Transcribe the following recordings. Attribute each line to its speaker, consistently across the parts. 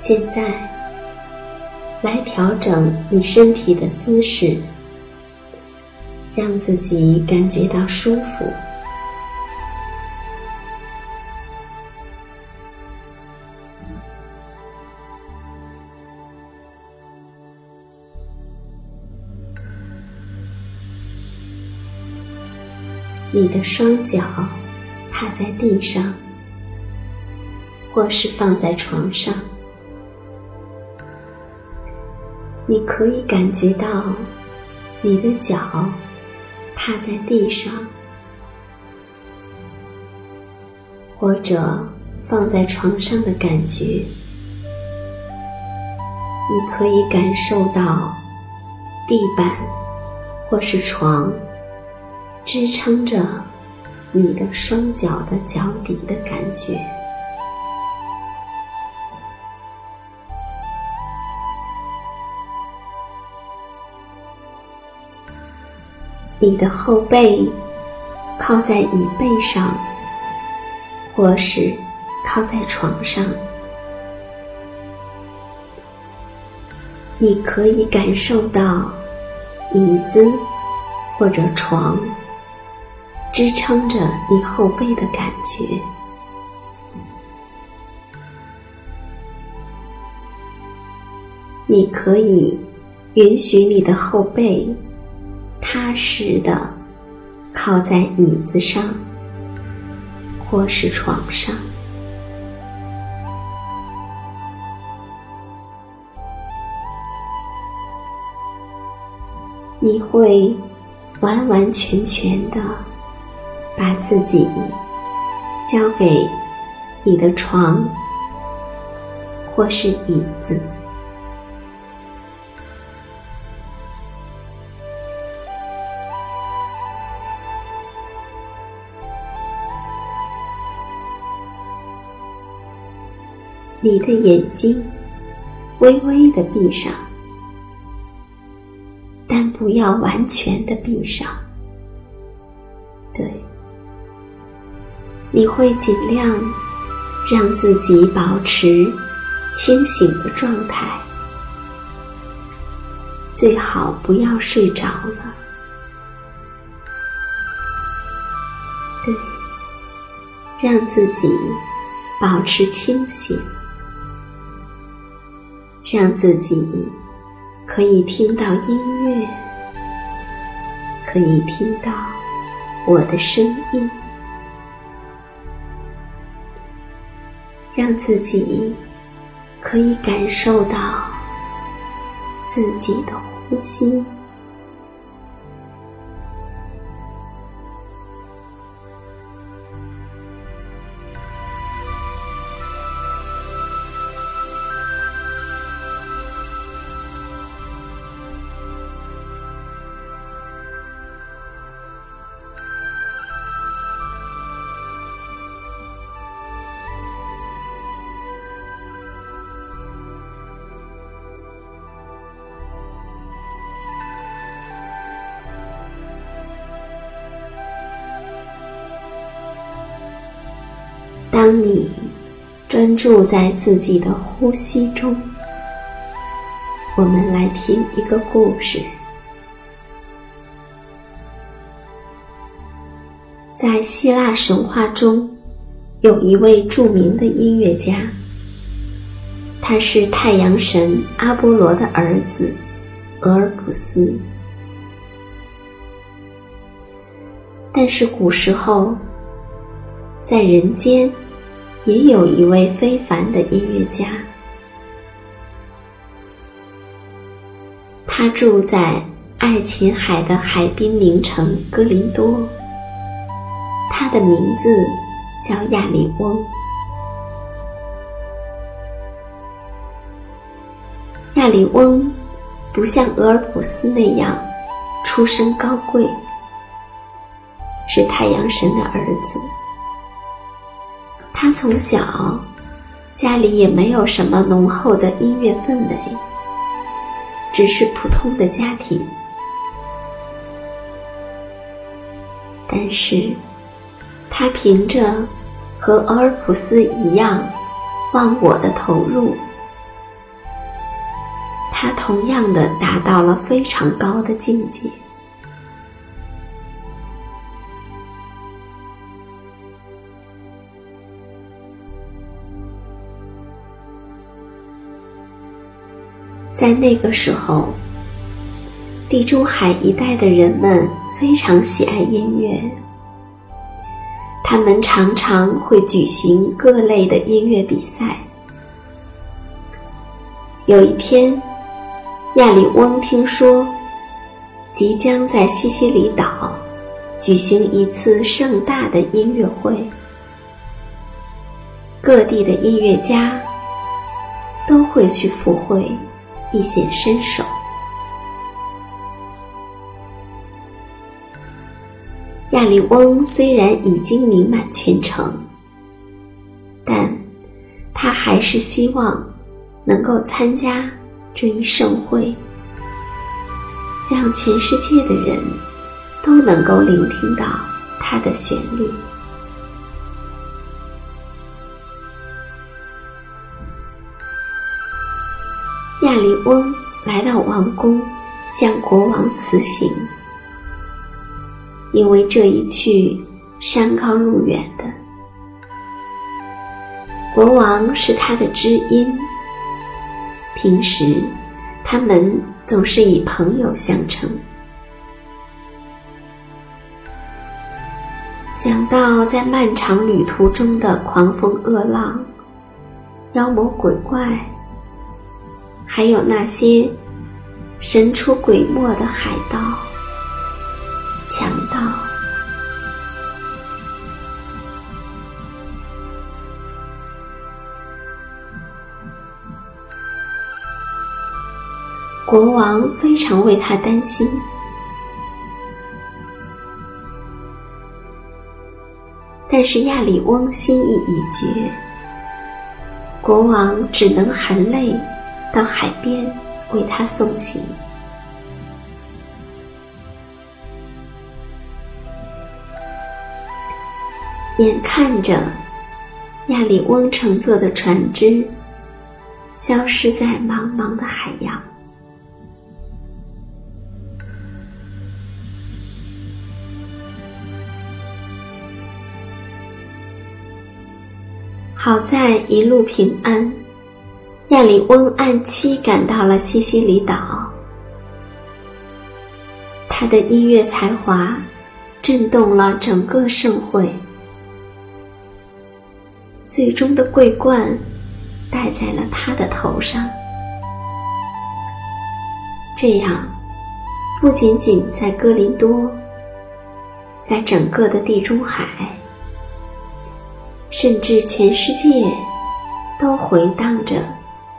Speaker 1: 现在，来调整你身体的姿势，让自己感觉到舒服。你的双脚踏在地上，或是放在床上。你可以感觉到你的脚踏在地上，或者放在床上的感觉。你可以感受到地板或是床支撑着你的双脚的脚底的感觉。你的后背靠在椅背上，或是靠在床上，你可以感受到椅子或者床支撑着你后背的感觉。你可以允许你的后背。踏实的靠在椅子上，或是床上。你会完完全全的把自己交给你的床或是椅子，你的眼睛微微的闭上。但不要完全的闭上，对，你会尽量让自己保持清醒的状态，最好不要睡着了，对，让自己保持清醒，让自己可以听到音乐。可以听到我的声音，让自己可以感受到自己的呼吸。当你专注在自己的呼吸中，我们来听一个故事。在希腊神话中，有一位著名的音乐家，他是太阳神阿波罗的儿子俄尔普斯。但是古时候，在人间。也有一位非凡的音乐家，他住在爱琴海的海滨名城哥林多。他的名字叫亚里翁。亚里翁不像俄尔普斯那样出身高贵，是太阳神的儿子。他从小家里也没有什么浓厚的音乐氛围，只是普通的家庭。但是，他凭着和俄尔普斯一样忘我的投入，他同样的达到了非常高的境界。在那个时候，地中海一带的人们非常喜爱音乐，他们常常会举行各类的音乐比赛。有一天，亚里翁听说即将在西西里岛举行一次盛大的音乐会，各地的音乐家都会去赴会。一显身手。亚里翁虽然已经名满全城，但他还是希望能够参加这一盛会，让全世界的人都能够聆听到他的旋律。亚里翁来到王宫，向国王辞行。因为这一去山高路远的，国王是他的知音。平时他们总是以朋友相称。想到在漫长旅途中的狂风恶浪、妖魔鬼怪，还有那些神出鬼没的海盗、强盗，国王非常为他担心。但是亚里翁心意已决，国王只能含泪到海边为他送行。眼看着亚里翁乘坐的船只消失在茫茫的海洋。好在一路平安，亚里翁按期赶到了西西里岛。他的音乐才华震动了整个盛会，最终的桂冠戴在了他的头上。这样，不仅仅在哥林多，在整个的地中海。甚至全世界都回荡着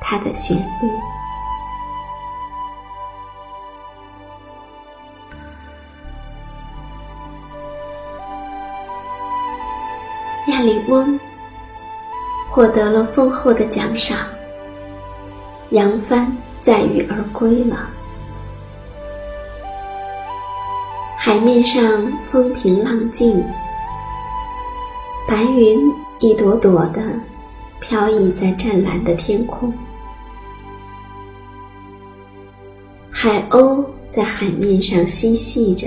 Speaker 1: 它的旋律。亚里翁获得了丰厚的奖赏，扬帆载誉而归了。海面上风平浪静，白云。一朵朵的飘逸在湛蓝的天空，海鸥在海面上嬉戏着。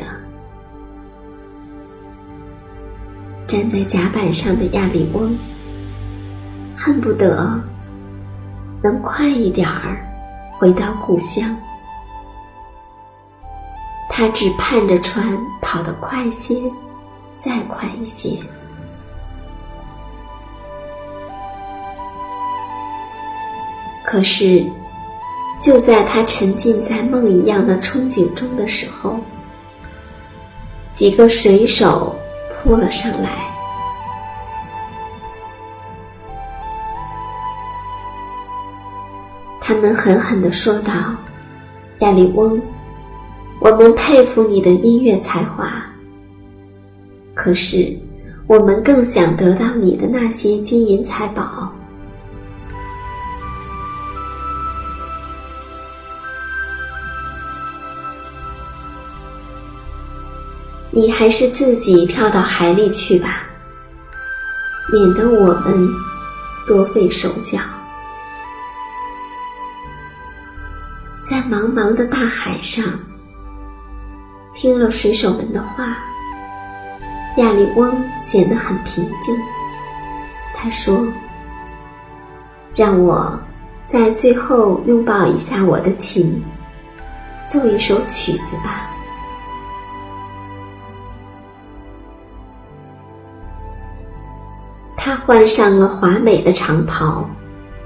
Speaker 1: 站在甲板上的亚里翁，恨不得能快一点儿回到故乡。他只盼着船跑得快些，再快一些。可是，就在他沉浸在梦一样的憧憬中的时候，几个水手扑了上来。他们狠狠地说道：“亚里翁，我们佩服你的音乐才华，可是我们更想得到你的那些金银财宝。”你还是自己跳到海里去吧，免得我们多费手脚。在茫茫的大海上，听了水手们的话，亚里翁显得很平静。他说：“让我在最后拥抱一下我的琴，奏一首曲子吧。”他换上了华美的长袍，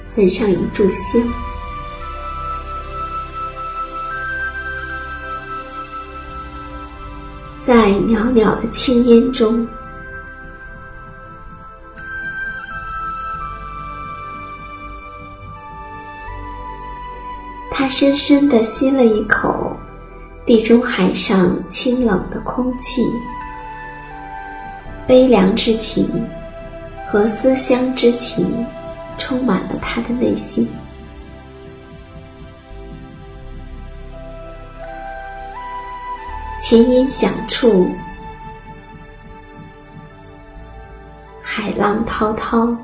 Speaker 1: 焚上一炷香，在袅袅的青烟中，他深深地吸了一口地中海上清冷的空气，悲凉之情。和思乡之情充满了他的内心。琴音响处，海浪滔滔，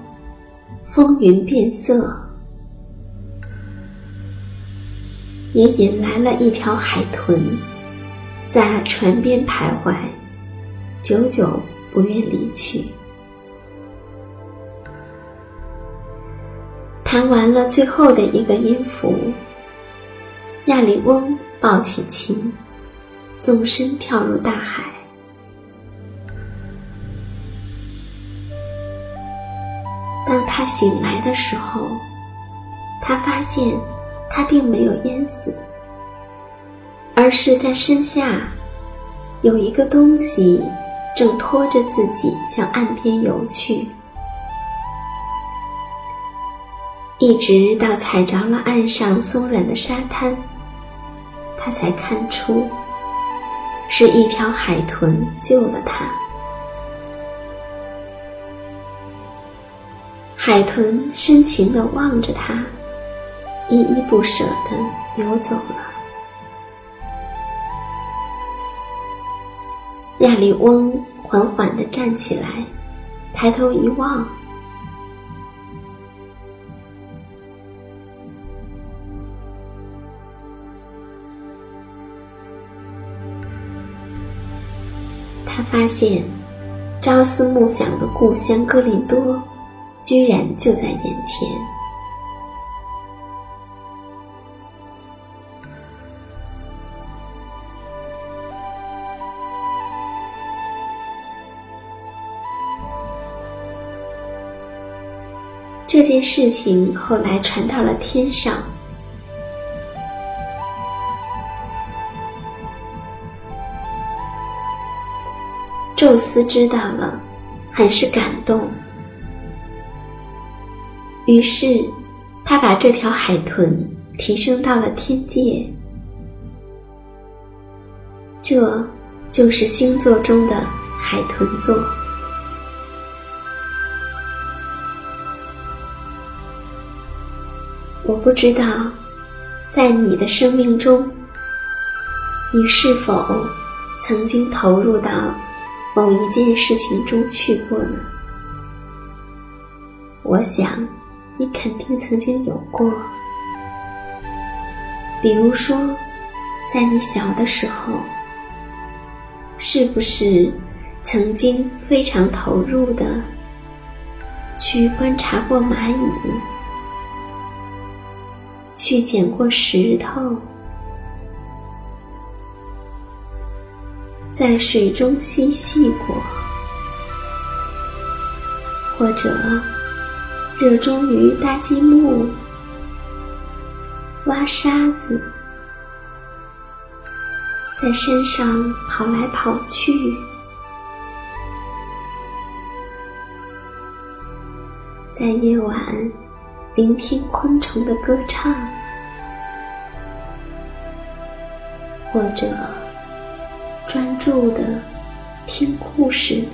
Speaker 1: 风云变色，也引来了一条海豚，在船边徘徊，久久不愿离去。弹完了最后的一个音符。亚里翁抱起琴纵身跳入大海。当他醒来的时候他发现他并没有淹死而是在身下有一个东西正拖着自己向岸边游去。一直到踩着了岸上松软的沙滩，他才看出是一条海豚救了他。海豚深情地望着他，依依不舍地游走了。亚里翁缓缓地站起来，抬头一望，他发现朝思暮想的故乡哥林多。居然就在眼前。这件事情后来传到了天上，宙斯知道了，很是感动。于是，他把这条海豚提升到了天界。这，就是星座中的海豚座。我不知道，在你的生命中，你是否曾经投入到某一件事情中去过呢？我想。你肯定曾经有过，比如说，在你小的时候，是不是曾经非常投入的去观察过蚂蚁，去捡过石头，在水中嬉戏过，或者？热衷于搭积木、挖沙子，在山上跑来跑去，在夜晚聆听昆虫的歌唱，或者住的听故事。